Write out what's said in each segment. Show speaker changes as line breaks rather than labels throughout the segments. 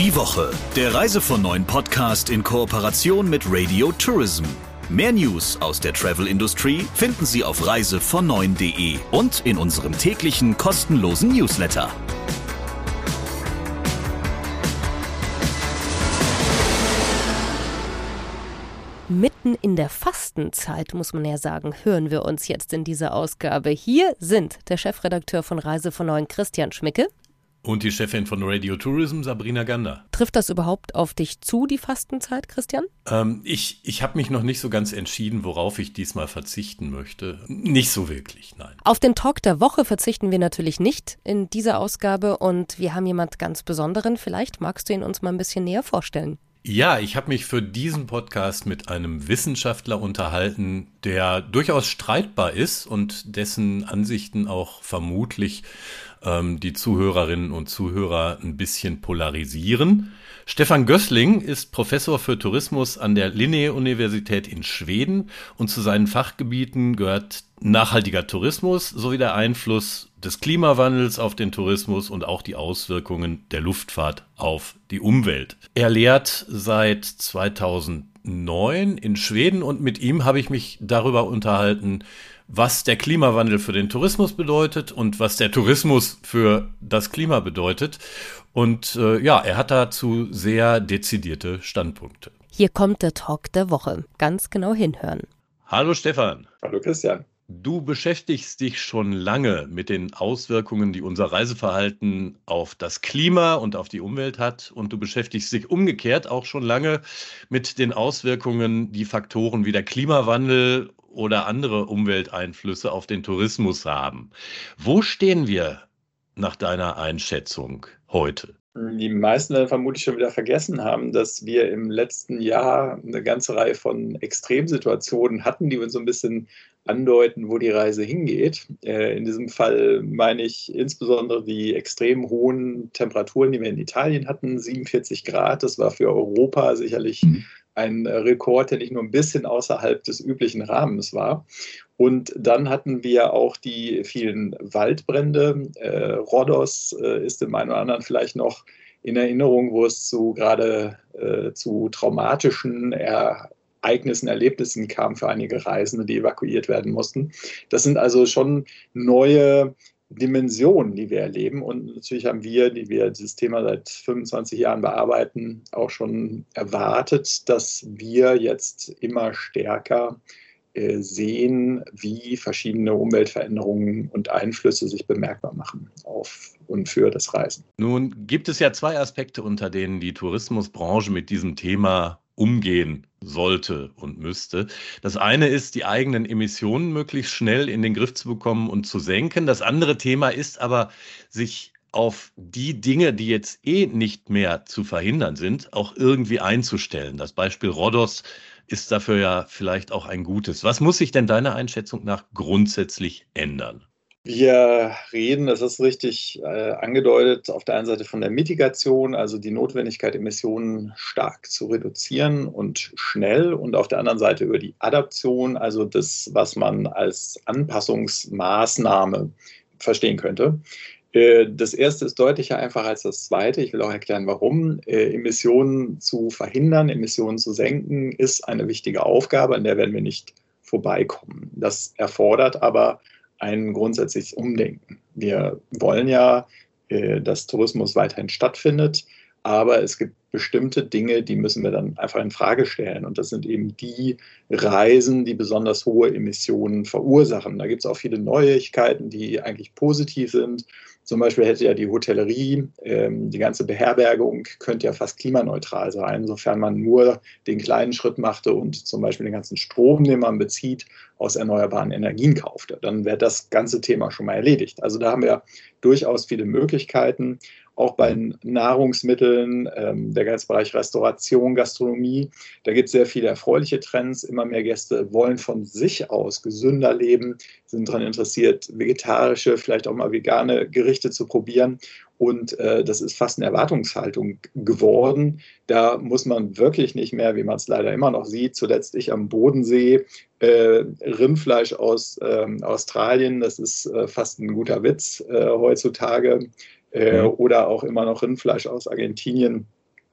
Die Woche, der Reise von neuen Podcast in Kooperation mit Radio Tourism. Mehr News aus der Travel-Industrie finden Sie auf reisevon9.de und in unserem täglichen kostenlosen Newsletter.
Mitten in der Fastenzeit, muss man ja sagen, hören wir uns jetzt in dieser Ausgabe. Hier sind der Chefredakteur von Reise von Neuen, Christian Schmicke.
Und die Chefin von Radio Tourism, Sabrina Gander.
Trifft das überhaupt auf dich zu, die Fastenzeit, Christian?
Ähm, ich ich habe mich noch nicht so ganz entschieden, worauf ich diesmal verzichten möchte. Nicht so wirklich, nein.
Auf den Talk der Woche verzichten wir natürlich nicht in dieser Ausgabe und wir haben jemand ganz Besonderen. Vielleicht magst du ihn uns mal ein bisschen näher vorstellen.
Ja, ich habe mich für diesen Podcast mit einem Wissenschaftler unterhalten, der durchaus streitbar ist und dessen Ansichten auch vermutlich ähm, die Zuhörerinnen und Zuhörer ein bisschen polarisieren. Stefan Gößling ist Professor für Tourismus an der Linné-Universität in Schweden und zu seinen Fachgebieten gehört nachhaltiger Tourismus sowie der Einfluss des Klimawandels auf den Tourismus und auch die Auswirkungen der Luftfahrt auf die Umwelt. Er lehrt seit 2009 in Schweden und mit ihm habe ich mich darüber unterhalten, was der Klimawandel für den Tourismus bedeutet und was der Tourismus für das Klima bedeutet. Und äh, ja, er hat dazu sehr dezidierte Standpunkte.
Hier kommt der Talk der Woche. Ganz genau hinhören.
Hallo Stefan.
Hallo Christian.
Du beschäftigst dich schon lange mit den Auswirkungen, die unser Reiseverhalten auf das Klima und auf die Umwelt hat. Und du beschäftigst dich umgekehrt auch schon lange mit den Auswirkungen, die Faktoren wie der Klimawandel oder andere Umwelteinflüsse auf den Tourismus haben. Wo stehen wir nach deiner Einschätzung heute?
Die meisten werden vermutlich schon wieder vergessen haben, dass wir im letzten Jahr eine ganze Reihe von Extremsituationen hatten, die uns so ein bisschen andeuten, wo die Reise hingeht. Äh, in diesem Fall meine ich insbesondere die extrem hohen Temperaturen, die wir in Italien hatten, 47 Grad. Das war für Europa sicherlich mhm ein Rekord, der nicht nur ein bisschen außerhalb des üblichen Rahmens war. Und dann hatten wir auch die vielen Waldbrände. Äh, Rhodos äh, ist dem einen oder anderen vielleicht noch in Erinnerung, wo es zu gerade äh, zu traumatischen Ereignissen, Erlebnissen kam für einige Reisende, die evakuiert werden mussten. Das sind also schon neue Dimensionen, die wir erleben. Und natürlich haben wir, die wir dieses Thema seit 25 Jahren bearbeiten, auch schon erwartet, dass wir jetzt immer stärker äh, sehen, wie verschiedene Umweltveränderungen und Einflüsse sich bemerkbar machen auf und für das Reisen.
Nun gibt es ja zwei Aspekte, unter denen die Tourismusbranche mit diesem Thema umgehen sollte und müsste. Das eine ist, die eigenen Emissionen möglichst schnell in den Griff zu bekommen und zu senken. Das andere Thema ist aber, sich auf die Dinge, die jetzt eh nicht mehr zu verhindern sind, auch irgendwie einzustellen. Das Beispiel Rhodos ist dafür ja vielleicht auch ein gutes. Was muss sich denn deiner Einschätzung nach grundsätzlich ändern?
Wir reden, das ist richtig äh, angedeutet, auf der einen Seite von der Mitigation, also die Notwendigkeit, Emissionen stark zu reduzieren und schnell, und auf der anderen Seite über die Adaption, also das, was man als Anpassungsmaßnahme verstehen könnte. Äh, das erste ist deutlicher einfach als das zweite. Ich will auch erklären, warum. Äh, Emissionen zu verhindern, Emissionen zu senken, ist eine wichtige Aufgabe, an der werden wir nicht vorbeikommen. Das erfordert aber ein grundsätzliches Umdenken. Wir wollen ja, äh, dass Tourismus weiterhin stattfindet, aber es gibt bestimmte Dinge, die müssen wir dann einfach in Frage stellen. Und das sind eben die Reisen, die besonders hohe Emissionen verursachen. Da gibt es auch viele Neuigkeiten, die eigentlich positiv sind. Zum Beispiel hätte ja die Hotellerie, ähm, die ganze Beherbergung könnte ja fast klimaneutral sein, sofern man nur den kleinen Schritt machte und zum Beispiel den ganzen Strom, den man bezieht, aus erneuerbaren Energien kaufte. Dann wäre das ganze Thema schon mal erledigt. Also da haben wir durchaus viele Möglichkeiten auch bei Nahrungsmitteln, ähm, der ganze Bereich Restauration, Gastronomie. Da gibt es sehr viele erfreuliche Trends. Immer mehr Gäste wollen von sich aus gesünder leben, sind daran interessiert, vegetarische, vielleicht auch mal vegane Gerichte zu probieren. Und äh, das ist fast eine Erwartungshaltung geworden. Da muss man wirklich nicht mehr, wie man es leider immer noch sieht, zuletzt ich am Bodensee, äh, Rindfleisch aus äh, Australien, das ist äh, fast ein guter Witz äh, heutzutage äh, mhm. oder auch immer noch Rindfleisch aus Argentinien.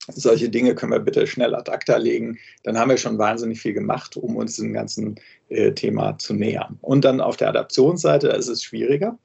Solche Dinge können wir bitte schnell ad acta legen, dann haben wir schon wahnsinnig viel gemacht, um uns dem ganzen äh, Thema zu nähern. Und dann auf der Adaptionsseite ist es schwieriger,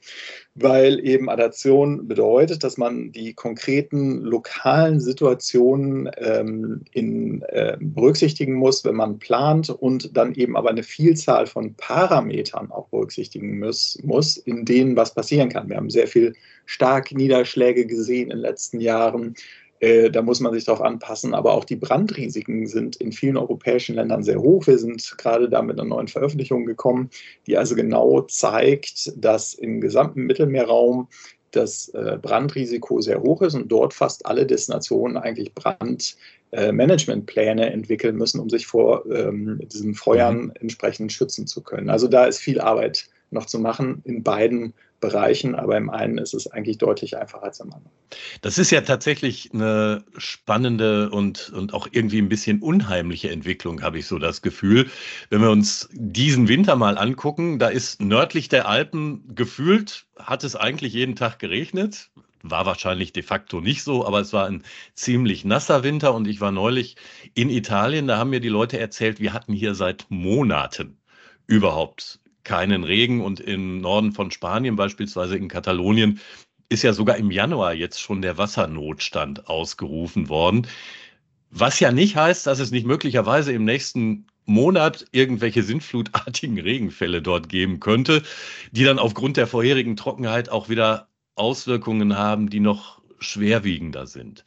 weil eben Adaption bedeutet, dass man die konkreten lokalen Situationen ähm, in, äh, berücksichtigen muss, wenn man plant und dann eben aber eine Vielzahl von Parametern auch berücksichtigen muss, muss in denen was passieren kann. Wir haben sehr viel Starkniederschläge gesehen in den letzten Jahren. Äh, da muss man sich darauf anpassen. Aber auch die Brandrisiken sind in vielen europäischen Ländern sehr hoch. Wir sind gerade da mit einer neuen Veröffentlichung gekommen, die also genau zeigt, dass im gesamten Mittelmeerraum das äh, Brandrisiko sehr hoch ist und dort fast alle Destinationen eigentlich Brandmanagementpläne entwickeln müssen, um sich vor ähm, diesen Feuern mhm. entsprechend schützen zu können. Also da ist viel Arbeit noch zu machen in beiden Bereichen, aber im einen ist es eigentlich deutlich einfacher als im anderen.
Das ist ja tatsächlich eine spannende und, und auch irgendwie ein bisschen unheimliche Entwicklung, habe ich so das Gefühl. Wenn wir uns diesen Winter mal angucken, da ist nördlich der Alpen gefühlt, hat es eigentlich jeden Tag geregnet. War wahrscheinlich de facto nicht so, aber es war ein ziemlich nasser Winter und ich war neulich in Italien, da haben mir die Leute erzählt, wir hatten hier seit Monaten überhaupt keinen Regen und im Norden von Spanien, beispielsweise in Katalonien, ist ja sogar im Januar jetzt schon der Wassernotstand ausgerufen worden. Was ja nicht heißt, dass es nicht möglicherweise im nächsten Monat irgendwelche sintflutartigen Regenfälle dort geben könnte, die dann aufgrund der vorherigen Trockenheit auch wieder Auswirkungen haben, die noch schwerwiegender sind.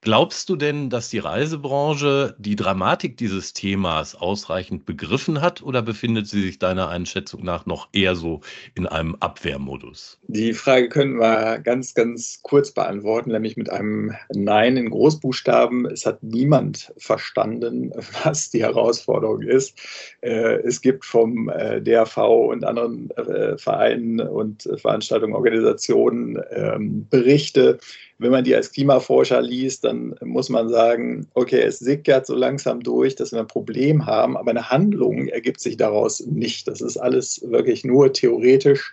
Glaubst du denn, dass die Reisebranche die Dramatik dieses Themas ausreichend begriffen hat oder befindet sie sich deiner Einschätzung nach noch eher so in einem Abwehrmodus?
Die Frage können wir ganz, ganz kurz beantworten, nämlich mit einem Nein in Großbuchstaben. Es hat niemand verstanden, was die Herausforderung ist. Äh, es gibt vom äh, DRV und anderen äh, Vereinen und Veranstaltungen, Organisationen ähm, Berichte, wenn man die als Klimaforscher liest, dann muss man sagen, okay, es sickert so langsam durch, dass wir ein Problem haben, aber eine Handlung ergibt sich daraus nicht. Das ist alles wirklich nur theoretisch.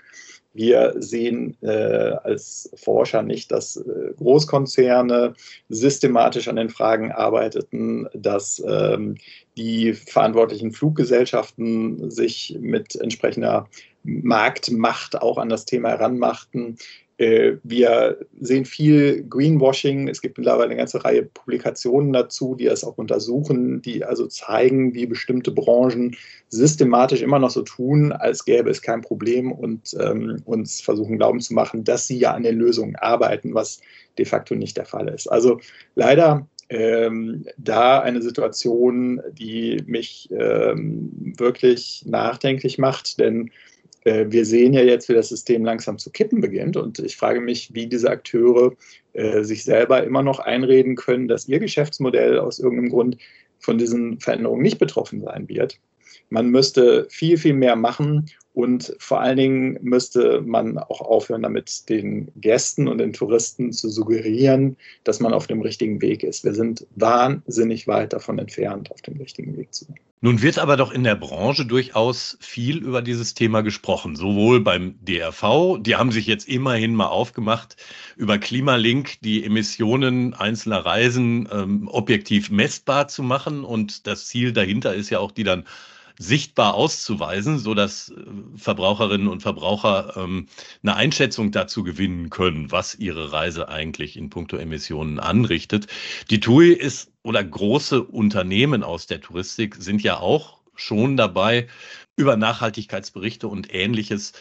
Wir sehen äh, als Forscher nicht, dass äh, Großkonzerne systematisch an den Fragen arbeiteten, dass ähm, die verantwortlichen Fluggesellschaften sich mit entsprechender Marktmacht auch an das Thema heranmachten. Äh, wir sehen viel Greenwashing. Es gibt mittlerweile eine ganze Reihe Publikationen dazu, die das auch untersuchen, die also zeigen, wie bestimmte Branchen systematisch immer noch so tun, als gäbe es kein Problem und ähm, uns versuchen glauben zu machen, dass sie ja an den Lösungen arbeiten, was de facto nicht der Fall ist. Also leider ähm, da eine Situation, die mich ähm, wirklich nachdenklich macht, denn wir sehen ja jetzt, wie das System langsam zu kippen beginnt. Und ich frage mich, wie diese Akteure äh, sich selber immer noch einreden können, dass ihr Geschäftsmodell aus irgendeinem Grund von diesen Veränderungen nicht betroffen sein wird. Man müsste viel, viel mehr machen und vor allen Dingen müsste man auch aufhören, damit den Gästen und den Touristen zu suggerieren, dass man auf dem richtigen Weg ist. Wir sind wahnsinnig weit davon entfernt, auf dem richtigen Weg zu sein.
Nun wird aber doch in der Branche durchaus viel über dieses Thema gesprochen, sowohl beim DRV, die haben sich jetzt immerhin mal aufgemacht, über Klimalink die Emissionen einzelner Reisen ähm, objektiv messbar zu machen und das Ziel dahinter ist ja auch, die dann sichtbar auszuweisen, so dass äh, Verbraucherinnen und Verbraucher ähm, eine Einschätzung dazu gewinnen können, was ihre Reise eigentlich in puncto Emissionen anrichtet. Die TUI ist oder große Unternehmen aus der Touristik sind ja auch schon dabei, über Nachhaltigkeitsberichte und ähnliches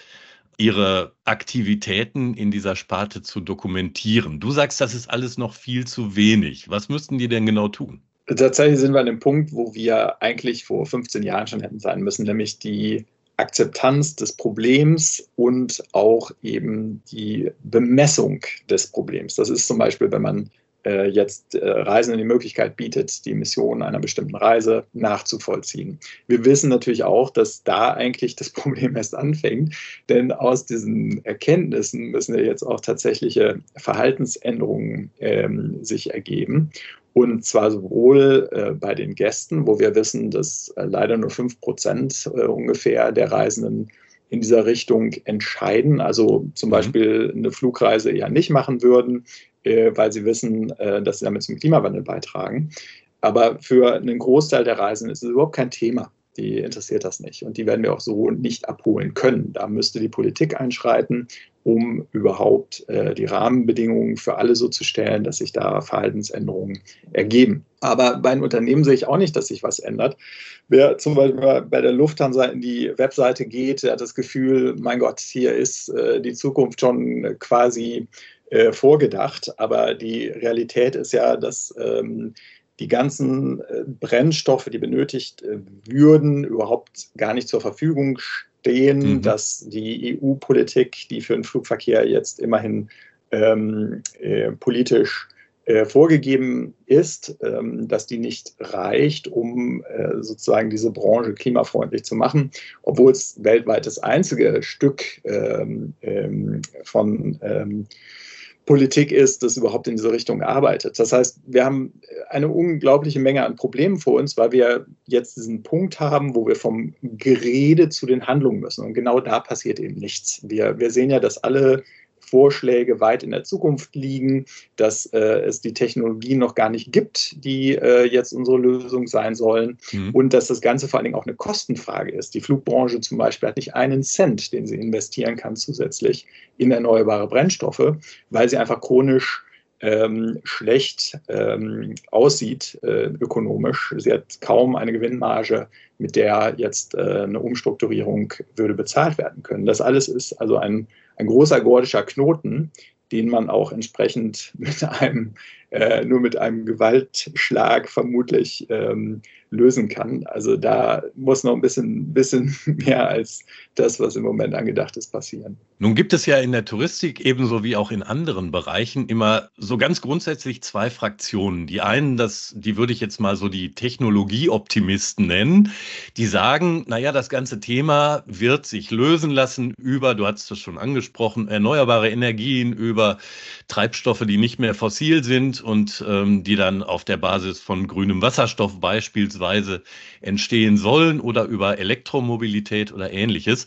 ihre Aktivitäten in dieser Sparte zu dokumentieren. Du sagst, das ist alles noch viel zu wenig. Was müssten die denn genau tun?
Tatsächlich sind wir an dem Punkt, wo wir eigentlich vor 15 Jahren schon hätten sein müssen, nämlich die Akzeptanz des Problems und auch eben die Bemessung des Problems. Das ist zum Beispiel, wenn man äh, jetzt äh, Reisenden die Möglichkeit bietet, die Emissionen einer bestimmten Reise nachzuvollziehen. Wir wissen natürlich auch, dass da eigentlich das Problem erst anfängt, denn aus diesen Erkenntnissen müssen ja jetzt auch tatsächliche Verhaltensänderungen ähm, sich ergeben. Und zwar sowohl äh, bei den Gästen, wo wir wissen, dass äh, leider nur fünf Prozent äh, ungefähr der Reisenden in dieser Richtung entscheiden, also zum mhm. Beispiel eine Flugreise eher nicht machen würden, äh, weil sie wissen, äh, dass sie damit zum Klimawandel beitragen. Aber für einen Großteil der Reisenden ist es überhaupt kein Thema. Die interessiert das nicht. Und die werden wir auch so nicht abholen können. Da müsste die Politik einschreiten, um überhaupt äh, die Rahmenbedingungen für alle so zu stellen, dass sich da Verhaltensänderungen ergeben. Aber bei den Unternehmen sehe ich auch nicht, dass sich was ändert. Wer zum Beispiel bei der Lufthansa in die Webseite geht, der hat das Gefühl, mein Gott, hier ist äh, die Zukunft schon quasi äh, vorgedacht. Aber die Realität ist ja, dass ähm, die ganzen äh, Brennstoffe, die benötigt äh, würden, überhaupt gar nicht zur Verfügung stehen, mhm. dass die EU-Politik, die für den Flugverkehr jetzt immerhin ähm, äh, politisch äh, vorgegeben ist, ähm, dass die nicht reicht, um äh, sozusagen diese Branche klimafreundlich zu machen, obwohl es weltweit das einzige Stück ähm, ähm von Politik ist, das überhaupt in diese Richtung arbeitet. Das heißt, wir haben eine unglaubliche Menge an Problemen vor uns, weil wir jetzt diesen Punkt haben, wo wir vom Gerede zu den Handlungen müssen. Und genau da passiert eben nichts. Wir, wir sehen ja, dass alle Vorschläge weit in der Zukunft liegen, dass äh, es die Technologien noch gar nicht gibt, die äh, jetzt unsere Lösung sein sollen mhm. und dass das Ganze vor allen Dingen auch eine Kostenfrage ist. Die Flugbranche zum Beispiel hat nicht einen Cent, den sie investieren kann zusätzlich in erneuerbare Brennstoffe, weil sie einfach chronisch ähm, schlecht ähm, aussieht äh, ökonomisch. Sie hat kaum eine Gewinnmarge, mit der jetzt äh, eine Umstrukturierung würde bezahlt werden können. Das alles ist also ein ein großer gordischer Knoten, den man auch entsprechend mit einem, äh, nur mit einem Gewaltschlag vermutlich ähm, lösen kann. Also da muss noch ein bisschen, bisschen mehr als das, was im Moment angedacht ist, passieren.
Nun gibt es ja in der Touristik ebenso wie auch in anderen Bereichen immer so ganz grundsätzlich zwei Fraktionen. Die einen, das, die würde ich jetzt mal so die Technologieoptimisten nennen, die sagen, naja, das ganze Thema wird sich lösen lassen über, du hast es schon angesprochen, erneuerbare Energien, über Treibstoffe, die nicht mehr fossil sind und ähm, die dann auf der Basis von grünem Wasserstoff beispielsweise entstehen sollen oder über Elektromobilität oder ähnliches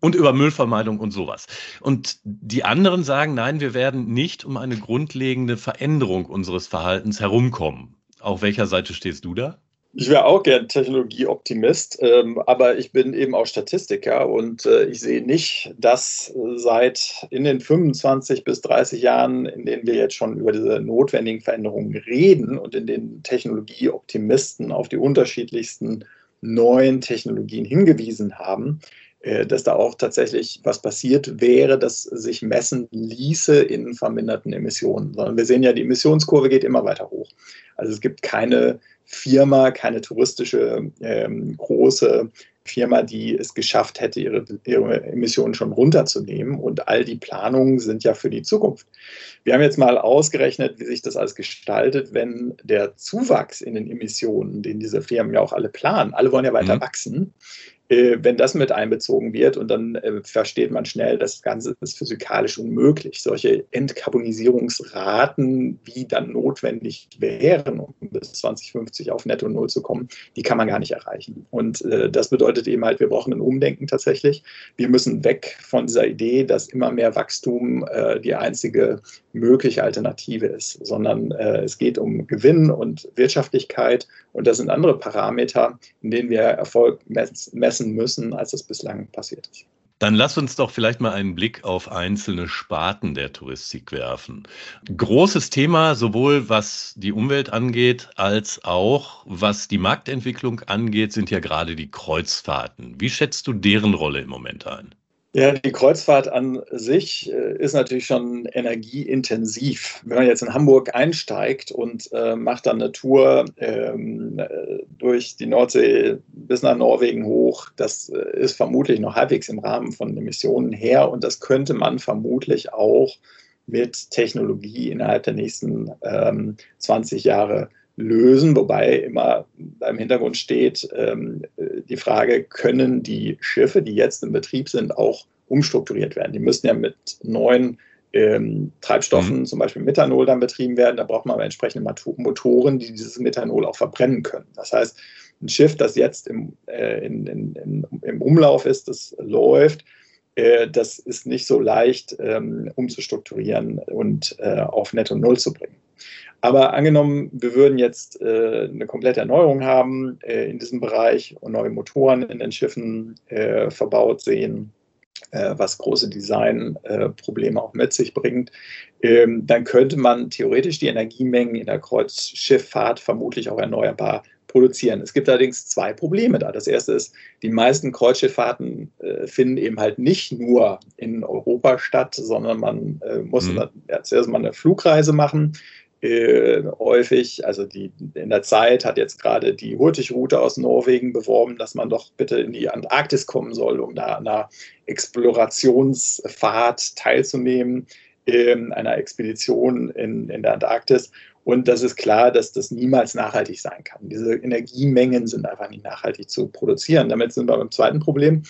und über Müllvermeidung und sowas. Und die anderen sagen, nein, wir werden nicht um eine grundlegende Veränderung unseres Verhaltens herumkommen. Auf welcher Seite stehst du da?
Ich wäre auch gern Technologieoptimist, ähm, aber ich bin eben auch Statistiker und äh, ich sehe nicht, dass seit in den 25 bis 30 Jahren, in denen wir jetzt schon über diese notwendigen Veränderungen reden und in denen Technologieoptimisten auf die unterschiedlichsten neuen Technologien hingewiesen haben, äh, dass da auch tatsächlich was passiert wäre, das sich messen ließe in verminderten Emissionen. Sondern wir sehen ja, die Emissionskurve geht immer weiter hoch. Also es gibt keine Firma, keine touristische ähm, große Firma, die es geschafft hätte, ihre, ihre Emissionen schon runterzunehmen. Und all die Planungen sind ja für die Zukunft. Wir haben jetzt mal ausgerechnet, wie sich das alles gestaltet, wenn der Zuwachs in den Emissionen, den diese Firmen ja auch alle planen, alle wollen ja weiter mhm. wachsen, wenn das mit einbezogen wird und dann äh, versteht man schnell, das Ganze ist physikalisch unmöglich. Solche Entkarbonisierungsraten, wie dann notwendig wären, um bis 2050 auf Netto Null zu kommen, die kann man gar nicht erreichen. Und äh, das bedeutet eben halt, wir brauchen ein Umdenken tatsächlich. Wir müssen weg von dieser Idee, dass immer mehr Wachstum äh, die einzige mögliche Alternative ist, sondern äh, es geht um Gewinn und Wirtschaftlichkeit und das sind andere Parameter, in denen wir Erfolg messen müssen, als es bislang passiert ist.
Dann lass uns doch vielleicht mal einen Blick auf einzelne Sparten der Touristik werfen. Großes Thema, sowohl was die Umwelt angeht, als auch was die Marktentwicklung angeht, sind ja gerade die Kreuzfahrten. Wie schätzt du deren Rolle im Moment ein?
Ja, die Kreuzfahrt an sich äh, ist natürlich schon energieintensiv. Wenn man jetzt in Hamburg einsteigt und äh, macht dann eine Tour ähm, äh, durch die Nordsee bis nach Norwegen hoch, das äh, ist vermutlich noch halbwegs im Rahmen von Emissionen her und das könnte man vermutlich auch mit Technologie innerhalb der nächsten ähm, 20 Jahre lösen, wobei immer im Hintergrund steht ähm, die Frage, können die Schiffe, die jetzt in Betrieb sind, auch umstrukturiert werden? Die müssen ja mit neuen ähm, Treibstoffen, mhm. zum Beispiel Methanol, dann betrieben werden. Da braucht man aber entsprechende Motoren, die dieses Methanol auch verbrennen können. Das heißt, ein Schiff, das jetzt im, äh, in, in, in, im Umlauf ist, das läuft, das ist nicht so leicht ähm, umzustrukturieren und äh, auf Netto Null zu bringen. Aber angenommen, wir würden jetzt äh, eine komplette Erneuerung haben äh, in diesem Bereich und neue Motoren in den Schiffen äh, verbaut sehen, äh, was große Designprobleme auch mit sich bringt, ähm, dann könnte man theoretisch die Energiemengen in der Kreuzschifffahrt vermutlich auch erneuerbar produzieren. Es gibt allerdings zwei Probleme da. Das erste ist, die meisten Kreuzschifffahrten äh, finden eben halt nicht nur in Europa statt, sondern man äh, muss mhm. ja, zuerst mal eine Flugreise machen. Äh, häufig, also die, in der Zeit hat jetzt gerade die Hurtigrute aus Norwegen beworben, dass man doch bitte in die Antarktis kommen soll, um da an einer Explorationsfahrt teilzunehmen, in einer Expedition in, in der Antarktis. Und das ist klar, dass das niemals nachhaltig sein kann. Diese Energiemengen sind einfach nicht nachhaltig zu produzieren. Damit sind wir beim zweiten Problem.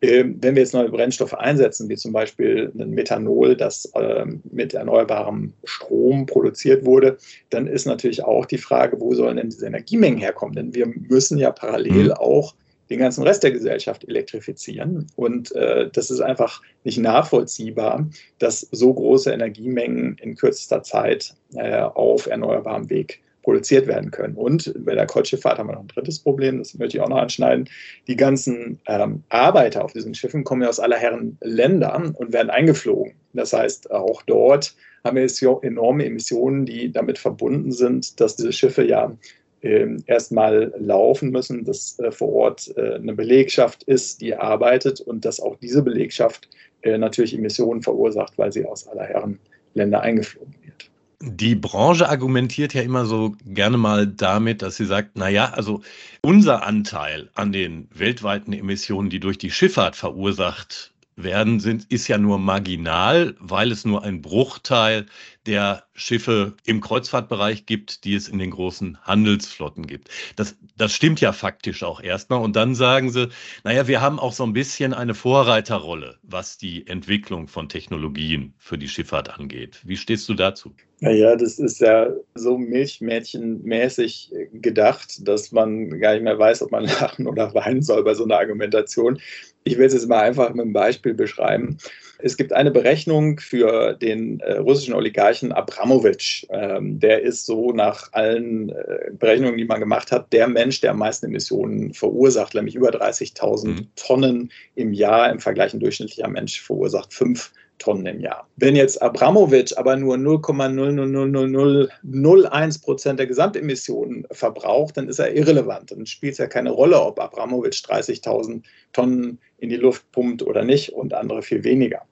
Ähm, wenn wir jetzt neue Brennstoffe einsetzen, wie zum Beispiel ein Methanol, das ähm, mit erneuerbarem Strom produziert wurde, dann ist natürlich auch die Frage, wo sollen denn diese Energiemengen herkommen? Denn wir müssen ja parallel mhm. auch den ganzen Rest der Gesellschaft elektrifizieren. Und äh, das ist einfach nicht nachvollziehbar, dass so große Energiemengen in kürzester Zeit äh, auf erneuerbarem Weg produziert werden können. Und bei der Kreuzschifffahrt haben wir noch ein drittes Problem, das möchte ich auch noch anschneiden. Die ganzen ähm, Arbeiter auf diesen Schiffen kommen ja aus aller Herren Ländern und werden eingeflogen. Das heißt, auch dort haben wir enorme Emissionen, die damit verbunden sind, dass diese Schiffe ja erstmal laufen müssen, dass äh, vor Ort äh, eine Belegschaft ist, die arbeitet und dass auch diese Belegschaft äh, natürlich Emissionen verursacht, weil sie aus aller Herren Länder eingeflogen wird.
Die Branche argumentiert ja immer so gerne mal damit, dass sie sagt, na ja, also unser Anteil an den weltweiten Emissionen, die durch die Schifffahrt verursacht werden, sind, ist ja nur marginal, weil es nur ein Bruchteil der Schiffe im Kreuzfahrtbereich gibt, die es in den großen Handelsflotten gibt. Das, das stimmt ja faktisch auch erstmal. Und dann sagen sie, naja, wir haben auch so ein bisschen eine Vorreiterrolle, was die Entwicklung von Technologien für die Schifffahrt angeht. Wie stehst du dazu?
Naja, das ist ja so milchmädchenmäßig gedacht, dass man gar nicht mehr weiß, ob man lachen oder weinen soll bei so einer Argumentation. Ich will es jetzt mal einfach mit einem Beispiel beschreiben. Es gibt eine Berechnung für den äh, russischen Oligarchen Abramowitsch. Ähm, der ist so nach allen äh, Berechnungen, die man gemacht hat, der Mensch, der am meisten Emissionen verursacht, nämlich über 30.000 mhm. Tonnen im Jahr. Im Vergleich ein durchschnittlicher Mensch verursacht 5 Tonnen im Jahr. Wenn jetzt Abramowitsch aber nur 0,00001 Prozent der Gesamtemissionen verbraucht, dann ist er irrelevant. Dann spielt es ja keine Rolle, ob Abramowitsch 30.000 Tonnen in die Luft pumpt oder nicht und andere viel weniger.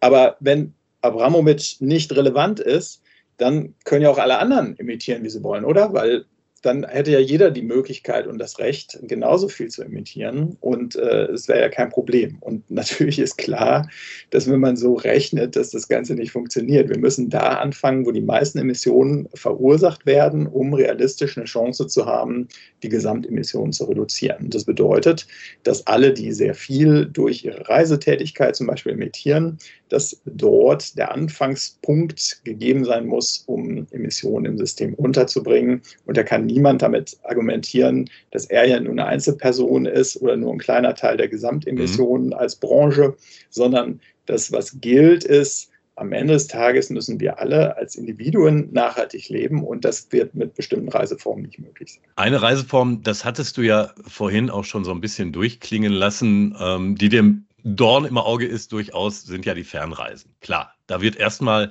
Aber wenn Abramowitsch nicht relevant ist, dann können ja auch alle anderen imitieren, wie sie wollen, oder? Weil dann hätte ja jeder die Möglichkeit und das Recht, genauso viel zu emittieren und äh, es wäre ja kein Problem. Und natürlich ist klar, dass wenn man so rechnet, dass das Ganze nicht funktioniert. Wir müssen da anfangen, wo die meisten Emissionen verursacht werden, um realistisch eine Chance zu haben, die Gesamtemissionen zu reduzieren. Das bedeutet, dass alle, die sehr viel durch ihre Reisetätigkeit zum Beispiel emittieren, dass dort der Anfangspunkt gegeben sein muss, um Emissionen im System unterzubringen. Und da kann niemand damit argumentieren, dass er ja nur eine Einzelperson ist oder nur ein kleiner Teil der Gesamtemissionen mhm. als Branche, sondern das, was gilt, ist, am Ende des Tages müssen wir alle als Individuen nachhaltig leben und das wird mit bestimmten Reiseformen nicht möglich sein.
Eine Reiseform, das hattest du ja vorhin auch schon so ein bisschen durchklingen lassen, ähm, die dem Dorn im Auge ist durchaus, sind ja die Fernreisen. Klar, da wird erstmal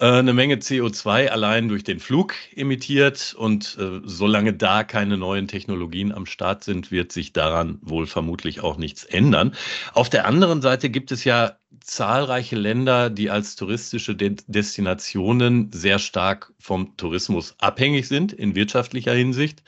äh, eine Menge CO2 allein durch den Flug emittiert und äh, solange da keine neuen Technologien am Start sind, wird sich daran wohl vermutlich auch nichts ändern. Auf der anderen Seite gibt es ja zahlreiche Länder, die als touristische De Destinationen sehr stark vom Tourismus abhängig sind in wirtschaftlicher Hinsicht.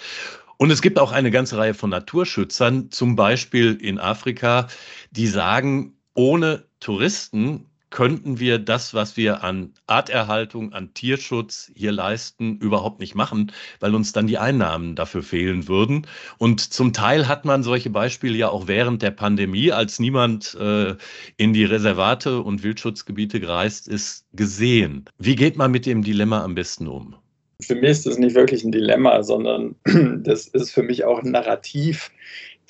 Und es gibt auch eine ganze Reihe von Naturschützern, zum Beispiel in Afrika, die sagen, ohne Touristen könnten wir das, was wir an Arterhaltung, an Tierschutz hier leisten, überhaupt nicht machen, weil uns dann die Einnahmen dafür fehlen würden. Und zum Teil hat man solche Beispiele ja auch während der Pandemie, als niemand äh, in die Reservate und Wildschutzgebiete gereist ist, gesehen. Wie geht man mit dem Dilemma am besten um?
Für mich ist das nicht wirklich ein Dilemma, sondern das ist für mich auch ein Narrativ,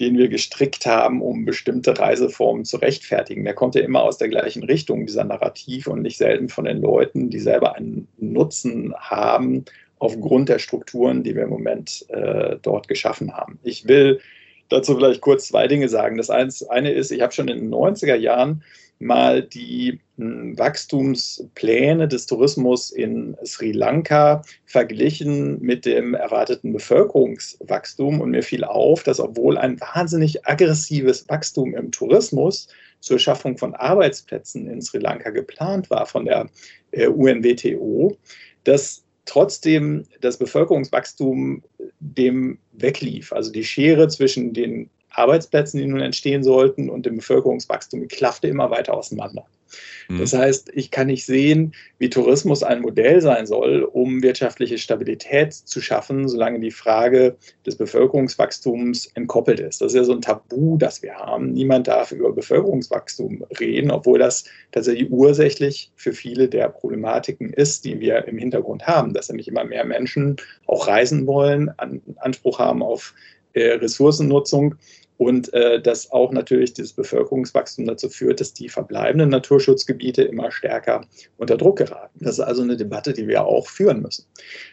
den wir gestrickt haben, um bestimmte Reiseformen zu rechtfertigen. Der kommt ja immer aus der gleichen Richtung, dieser Narrativ, und nicht selten von den Leuten, die selber einen Nutzen haben aufgrund der Strukturen, die wir im Moment äh, dort geschaffen haben. Ich will dazu vielleicht kurz zwei Dinge sagen. Das eine ist, ich habe schon in den 90er Jahren mal die hm, Wachstumspläne des Tourismus in Sri Lanka verglichen mit dem erwarteten Bevölkerungswachstum. Und mir fiel auf, dass obwohl ein wahnsinnig aggressives Wachstum im Tourismus zur Schaffung von Arbeitsplätzen in Sri Lanka geplant war von der äh, UNWTO, dass trotzdem das Bevölkerungswachstum dem weglief. Also die Schere zwischen den Arbeitsplätzen, die nun entstehen sollten, und dem Bevölkerungswachstum klaffte immer weiter auseinander. Mhm. Das heißt, ich kann nicht sehen, wie Tourismus ein Modell sein soll, um wirtschaftliche Stabilität zu schaffen, solange die Frage des Bevölkerungswachstums entkoppelt ist. Das ist ja so ein Tabu, das wir haben. Niemand darf über Bevölkerungswachstum reden, obwohl das tatsächlich ursächlich für viele der Problematiken ist, die wir im Hintergrund haben, dass nämlich immer mehr Menschen auch reisen wollen, Anspruch haben auf Ressourcennutzung und äh, dass auch natürlich dieses Bevölkerungswachstum dazu führt, dass die verbleibenden Naturschutzgebiete immer stärker unter Druck geraten. Das ist also eine Debatte, die wir auch führen müssen.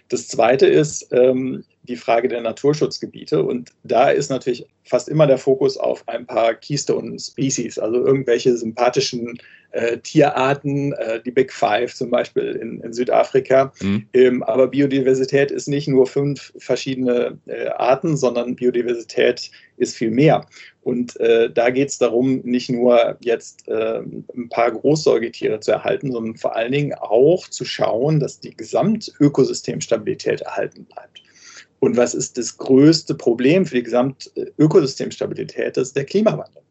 Das Zweite ist ähm, die Frage der Naturschutzgebiete und da ist natürlich fast immer der Fokus auf ein paar Keystone Species, also irgendwelche sympathischen äh, Tierarten, äh, die Big Five zum Beispiel in, in Südafrika. Mhm. Ähm, aber Biodiversität ist nicht nur fünf verschiedene äh, Arten, sondern Biodiversität ist viel mehr. Und äh, da geht es darum, nicht nur jetzt äh, ein paar Großsäugetiere zu erhalten, sondern vor allen Dingen auch zu schauen, dass die Gesamtökosystemstabilität erhalten bleibt. Und was ist das größte Problem für die Gesamtökosystemstabilität? Das ist der Klimawandel.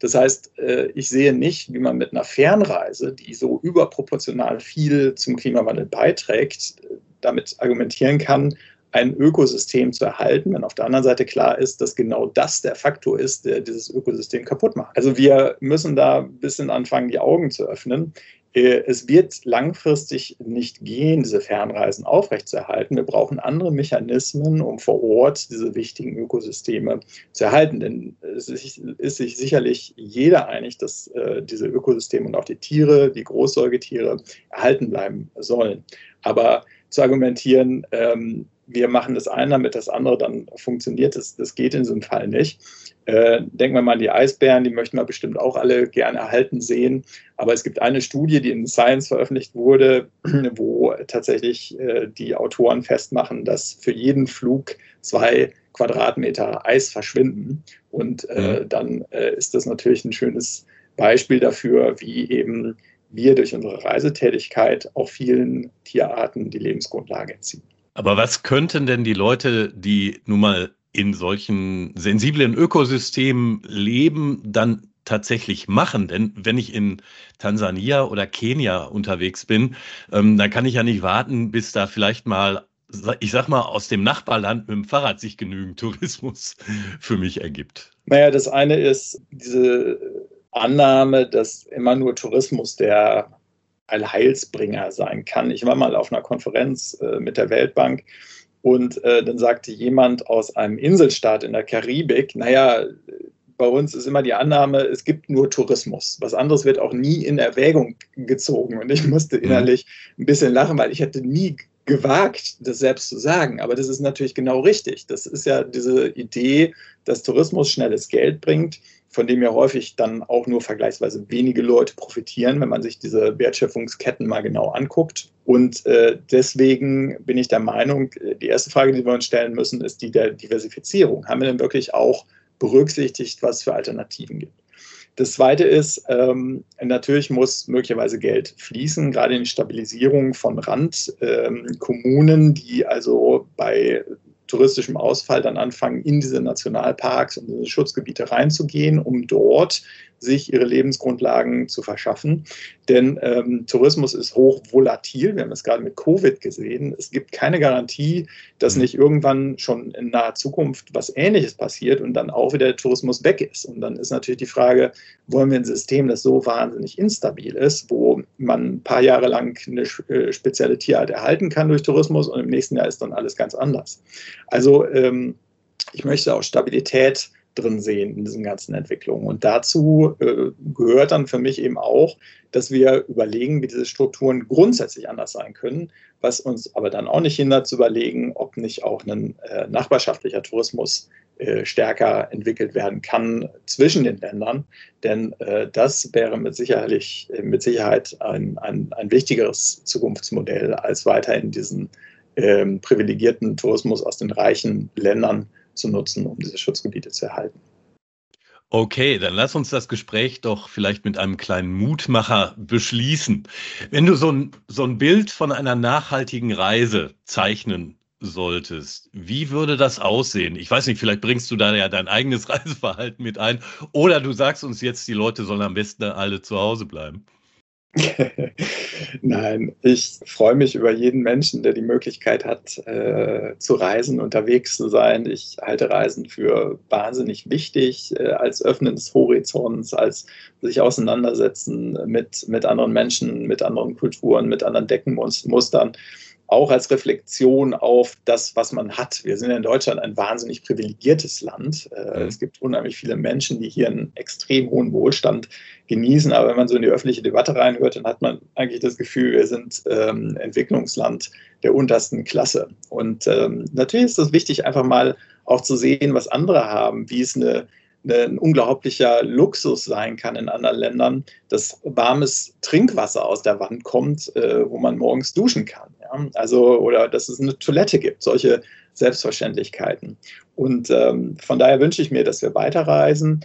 Das heißt, äh, ich sehe nicht, wie man mit einer Fernreise, die so überproportional viel zum Klimawandel beiträgt, damit argumentieren kann, ein Ökosystem zu erhalten, wenn auf der anderen Seite klar ist, dass genau das der Faktor ist, der dieses Ökosystem kaputt macht. Also wir müssen da ein bisschen anfangen, die Augen zu öffnen. Äh, es wird langfristig nicht gehen, diese Fernreisen aufrechtzuerhalten. Wir brauchen andere Mechanismen, um vor Ort diese wichtigen Ökosysteme zu erhalten. Denn es ist sich sicherlich jeder einig, dass äh, diese Ökosysteme und auch die Tiere, die Großsäugetiere erhalten bleiben sollen. Aber zu argumentieren, ähm, wir machen das eine, damit das andere dann funktioniert, das, das geht in so einem Fall nicht. Äh, denken wir mal an die Eisbären, die möchten wir bestimmt auch alle gerne erhalten sehen. Aber es gibt eine Studie, die in Science veröffentlicht wurde, wo tatsächlich äh, die Autoren festmachen, dass für jeden Flug zwei Quadratmeter Eis verschwinden. Und äh, mhm. dann äh, ist das natürlich ein schönes Beispiel dafür, wie eben wir durch unsere Reisetätigkeit auch vielen Tierarten die Lebensgrundlage entziehen.
Aber was könnten denn die Leute, die nun mal in solchen sensiblen Ökosystemen leben, dann tatsächlich machen? Denn wenn ich in Tansania oder Kenia unterwegs bin, ähm, dann kann ich ja nicht warten, bis da vielleicht mal, ich sag mal, aus dem Nachbarland mit dem Fahrrad sich genügend Tourismus für mich ergibt.
Naja, das eine ist diese Annahme, dass immer nur Tourismus der Allheilsbringer sein kann. Ich war mal auf einer Konferenz äh, mit der Weltbank und äh, dann sagte jemand aus einem Inselstaat in der Karibik, naja, bei uns ist immer die Annahme, es gibt nur Tourismus. Was anderes wird auch nie in Erwägung gezogen. Und ich musste mhm. innerlich ein bisschen lachen, weil ich hätte nie gewagt, das selbst zu sagen. Aber das ist natürlich genau richtig. Das ist ja diese Idee, dass Tourismus schnelles Geld bringt von dem ja häufig dann auch nur vergleichsweise wenige Leute profitieren, wenn man sich diese Wertschöpfungsketten mal genau anguckt. Und äh, deswegen bin ich der Meinung, die erste Frage, die wir uns stellen müssen, ist die der Diversifizierung. Haben wir denn wirklich auch berücksichtigt, was für Alternativen gibt? Das Zweite ist, ähm, natürlich muss möglicherweise Geld fließen, gerade in die Stabilisierung von Randkommunen, ähm, die also bei touristischem Ausfall dann anfangen, in diese Nationalparks und diese Schutzgebiete reinzugehen, um dort sich ihre Lebensgrundlagen zu verschaffen. Denn ähm, Tourismus ist hoch volatil. Wir haben es gerade mit Covid gesehen. Es gibt keine Garantie, dass nicht irgendwann schon in naher Zukunft was Ähnliches passiert und dann auch wieder der Tourismus weg ist. Und dann ist natürlich die Frage, wollen wir ein System, das so wahnsinnig instabil ist, wo man ein paar Jahre lang eine äh, spezielle Tierart erhalten kann durch Tourismus und im nächsten Jahr ist dann alles ganz anders. Also ähm, ich möchte auch Stabilität drin sehen in diesen ganzen Entwicklungen. Und dazu äh, gehört dann für mich eben auch, dass wir überlegen, wie diese Strukturen grundsätzlich anders sein können, was uns aber dann auch nicht hindert zu überlegen, ob nicht auch ein äh, nachbarschaftlicher Tourismus äh, stärker entwickelt werden kann zwischen den Ländern. Denn äh, das wäre mit, sicherlich, mit Sicherheit ein, ein, ein wichtigeres Zukunftsmodell, als weiterhin diesen ähm, privilegierten Tourismus aus den reichen Ländern zu nutzen, um diese Schutzgebiete zu erhalten.
Okay, dann lass uns das Gespräch doch vielleicht mit einem kleinen Mutmacher beschließen. Wenn du so ein, so ein Bild von einer nachhaltigen Reise zeichnen solltest, wie würde das aussehen? Ich weiß nicht, vielleicht bringst du da ja dein eigenes Reiseverhalten mit ein oder du sagst uns jetzt, die Leute sollen am besten alle zu Hause bleiben.
Nein, ich freue mich über jeden Menschen, der die Möglichkeit hat, äh, zu reisen, unterwegs zu sein. Ich halte Reisen für wahnsinnig wichtig äh, als Öffnen des Horizonts, als sich auseinandersetzen mit, mit anderen Menschen, mit anderen Kulturen, mit anderen Deckenmustern auch als Reflexion auf das, was man hat. Wir sind in Deutschland ein wahnsinnig privilegiertes Land. Äh, mhm. Es gibt unheimlich viele Menschen, die hier einen extrem hohen Wohlstand genießen. Aber wenn man so in die öffentliche Debatte reinhört, dann hat man eigentlich das Gefühl, wir sind ähm, Entwicklungsland der untersten Klasse. Und ähm, natürlich ist es wichtig, einfach mal auch zu sehen, was andere haben, wie es eine ein unglaublicher Luxus sein kann in anderen Ländern, dass warmes Trinkwasser aus der Wand kommt, äh, wo man morgens duschen kann. Ja? Also, oder dass es eine Toilette gibt, solche Selbstverständlichkeiten. Und ähm, von daher wünsche ich mir, dass wir weiterreisen,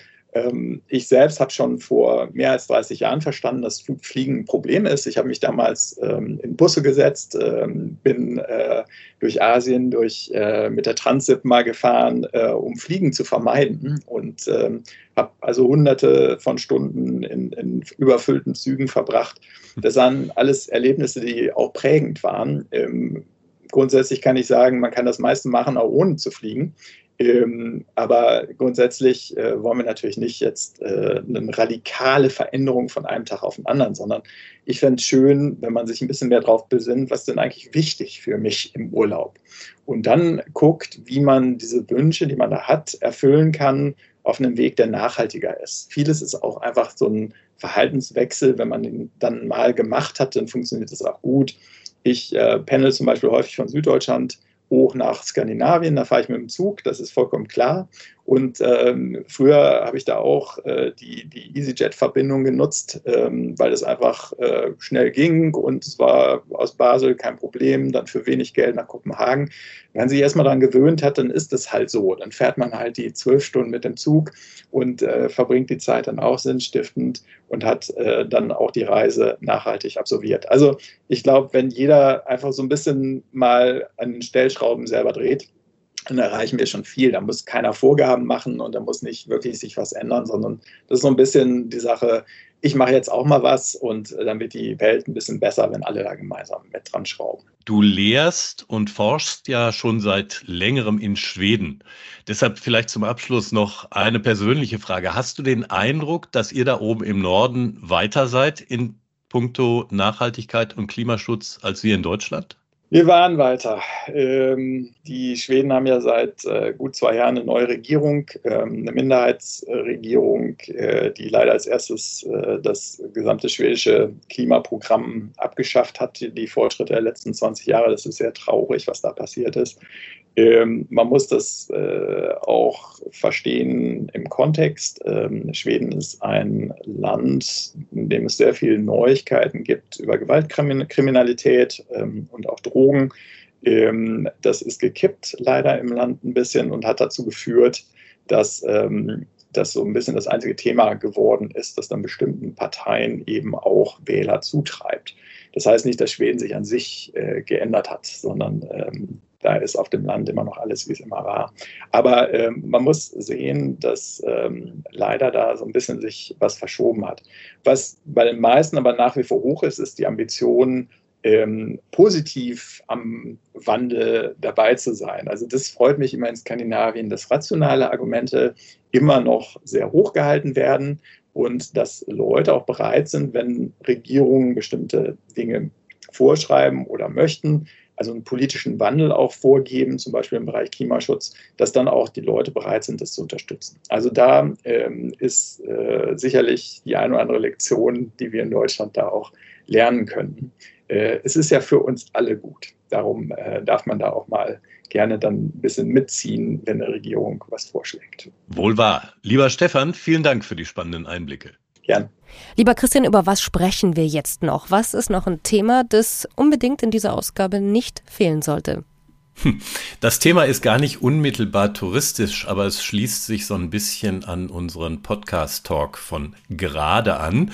ich selbst habe schon vor mehr als 30 Jahren verstanden, dass Fliegen ein Problem ist. Ich habe mich damals ähm, in Busse gesetzt, ähm, bin äh, durch Asien durch, äh, mit der Transip mal gefahren, äh, um Fliegen zu vermeiden und habe also hunderte von Stunden in, in, überfüllten Zügen verbracht. Das waren alles Erlebnisse, die auch prägend waren. Grundsätzlich kann ich sagen, man kann das meiste machen, auch ohne zu fliegen. Ähm, aber grundsätzlich äh, wollen wir natürlich nicht jetzt äh, eine radikale Veränderung von einem Tag auf den anderen, sondern ich fände es schön, wenn man sich ein bisschen mehr darauf besinnt, was denn eigentlich wichtig für mich im Urlaub. Und dann guckt, wie man diese Wünsche, die man da hat, erfüllen kann auf einem Weg, der nachhaltiger ist. Vieles ist auch einfach so ein Verhaltenswechsel. Wenn man den dann mal gemacht hat, dann funktioniert das auch gut. Ich äh, pendel zum Beispiel häufig von Süddeutschland hoch nach Skandinavien. Da fahre ich mit dem Zug, das ist vollkommen klar. Und ähm, früher habe ich da auch äh, die, die EasyJet-Verbindung genutzt, ähm, weil es einfach äh, schnell ging und es war aus Basel kein Problem, dann für wenig Geld nach Kopenhagen. Wenn sich erstmal daran gewöhnt hat, dann ist es halt so. Dann fährt man halt die zwölf Stunden mit dem Zug und äh, verbringt die Zeit dann auch sinnstiftend und hat äh, dann auch die Reise nachhaltig absolviert. Also ich glaube, wenn jeder einfach so ein bisschen mal an den Stellschrauben selber dreht, dann erreichen wir schon viel. Da muss keiner Vorgaben machen und da muss nicht wirklich sich was ändern, sondern das ist so ein bisschen die Sache, ich mache jetzt auch mal was und dann wird die Welt ein bisschen besser, wenn alle da gemeinsam mit dran schrauben.
Du lehrst und forschst ja schon seit längerem in Schweden. Deshalb vielleicht zum Abschluss noch eine persönliche Frage. Hast du den Eindruck, dass ihr da oben im Norden weiter seid in puncto Nachhaltigkeit und Klimaschutz als wir in Deutschland?
Wir waren weiter. Ähm, die Schweden haben ja seit äh, gut zwei Jahren eine neue Regierung, ähm, eine Minderheitsregierung, äh, die leider als erstes äh, das gesamte schwedische Klimaprogramm abgeschafft hat. Die Fortschritte der letzten 20 Jahre, das ist sehr traurig, was da passiert ist. Ähm, man muss das äh, auch verstehen im Kontext. Ähm, Schweden ist ein Land, in dem es sehr viele Neuigkeiten gibt über Gewaltkriminalität ähm, und auch Drogen. Ähm, das ist gekippt leider im Land ein bisschen und hat dazu geführt, dass ähm, das so ein bisschen das einzige Thema geworden ist, das dann bestimmten Parteien eben auch Wähler zutreibt. Das heißt nicht, dass Schweden sich an sich äh, geändert hat, sondern ähm, da ist auf dem Land immer noch alles, wie es immer war. Aber ähm, man muss sehen, dass ähm, leider da so ein bisschen sich was verschoben hat. Was bei den meisten aber nach wie vor hoch ist, ist die Ambition, ähm, positiv am Wandel dabei zu sein. Also das freut mich immer in Skandinavien, dass rationale Argumente immer noch sehr hoch gehalten werden und dass Leute auch bereit sind, wenn Regierungen bestimmte Dinge vorschreiben oder möchten, also einen politischen Wandel auch vorgeben, zum Beispiel im Bereich Klimaschutz, dass dann auch die Leute bereit sind, das zu unterstützen. Also da ähm, ist äh, sicherlich die eine oder andere Lektion, die wir in Deutschland da auch lernen können. Äh, es ist ja für uns alle gut. Darum äh, darf man da auch mal gerne dann ein bisschen mitziehen, wenn eine Regierung was vorschlägt.
Wohl wahr. Lieber Stefan, vielen Dank für die spannenden Einblicke.
Gern.
Lieber Christian, über was sprechen wir jetzt noch? Was ist noch ein Thema, das unbedingt in dieser Ausgabe nicht fehlen sollte?
Hm. Das Thema ist gar nicht unmittelbar touristisch, aber es schließt sich so ein bisschen an unseren Podcast-Talk von gerade an.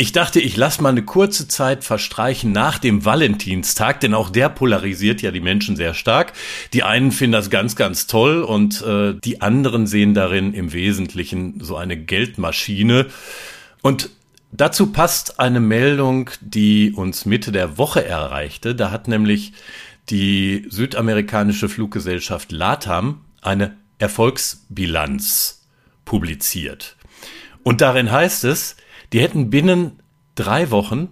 Ich dachte, ich lasse mal eine kurze Zeit verstreichen nach dem Valentinstag, denn auch der polarisiert ja die Menschen sehr stark. Die einen finden das ganz, ganz toll und äh, die anderen sehen darin im Wesentlichen so eine Geldmaschine. Und dazu passt eine Meldung, die uns Mitte der Woche erreichte. Da hat nämlich die südamerikanische Fluggesellschaft LATAM eine Erfolgsbilanz publiziert. Und darin heißt es, die hätten binnen drei Wochen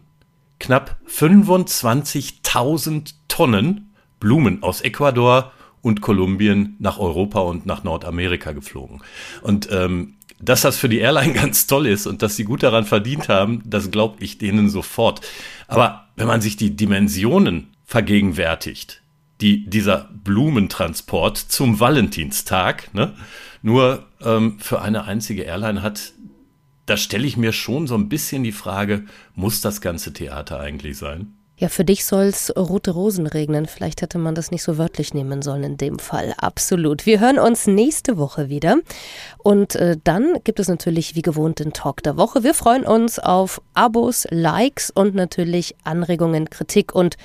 knapp 25.000 Tonnen Blumen aus Ecuador und Kolumbien nach Europa und nach Nordamerika geflogen. Und ähm, dass das für die Airline ganz toll ist und dass sie gut daran verdient haben, das glaube ich denen sofort. Aber wenn man sich die Dimensionen vergegenwärtigt, die dieser Blumentransport zum Valentinstag ne, nur ähm, für eine einzige Airline hat, da stelle ich mir schon so ein bisschen die Frage, muss das ganze Theater eigentlich sein?
Ja, für dich soll es rote Rosen regnen. Vielleicht hätte man das nicht so wörtlich nehmen sollen in dem Fall. Absolut. Wir hören uns nächste Woche wieder. Und äh, dann gibt es natürlich wie gewohnt den Talk der Woche. Wir freuen uns auf Abos, Likes und natürlich Anregungen, Kritik und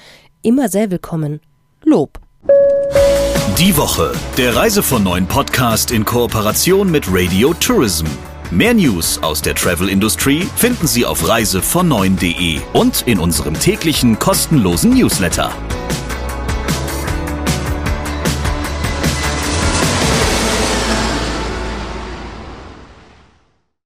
immer sehr willkommen Lob.
Die Woche, der Reise von neuen Podcast in Kooperation mit Radio Tourism. Mehr News aus der Travel Industry finden Sie auf reisevon9.de und in unserem täglichen kostenlosen Newsletter.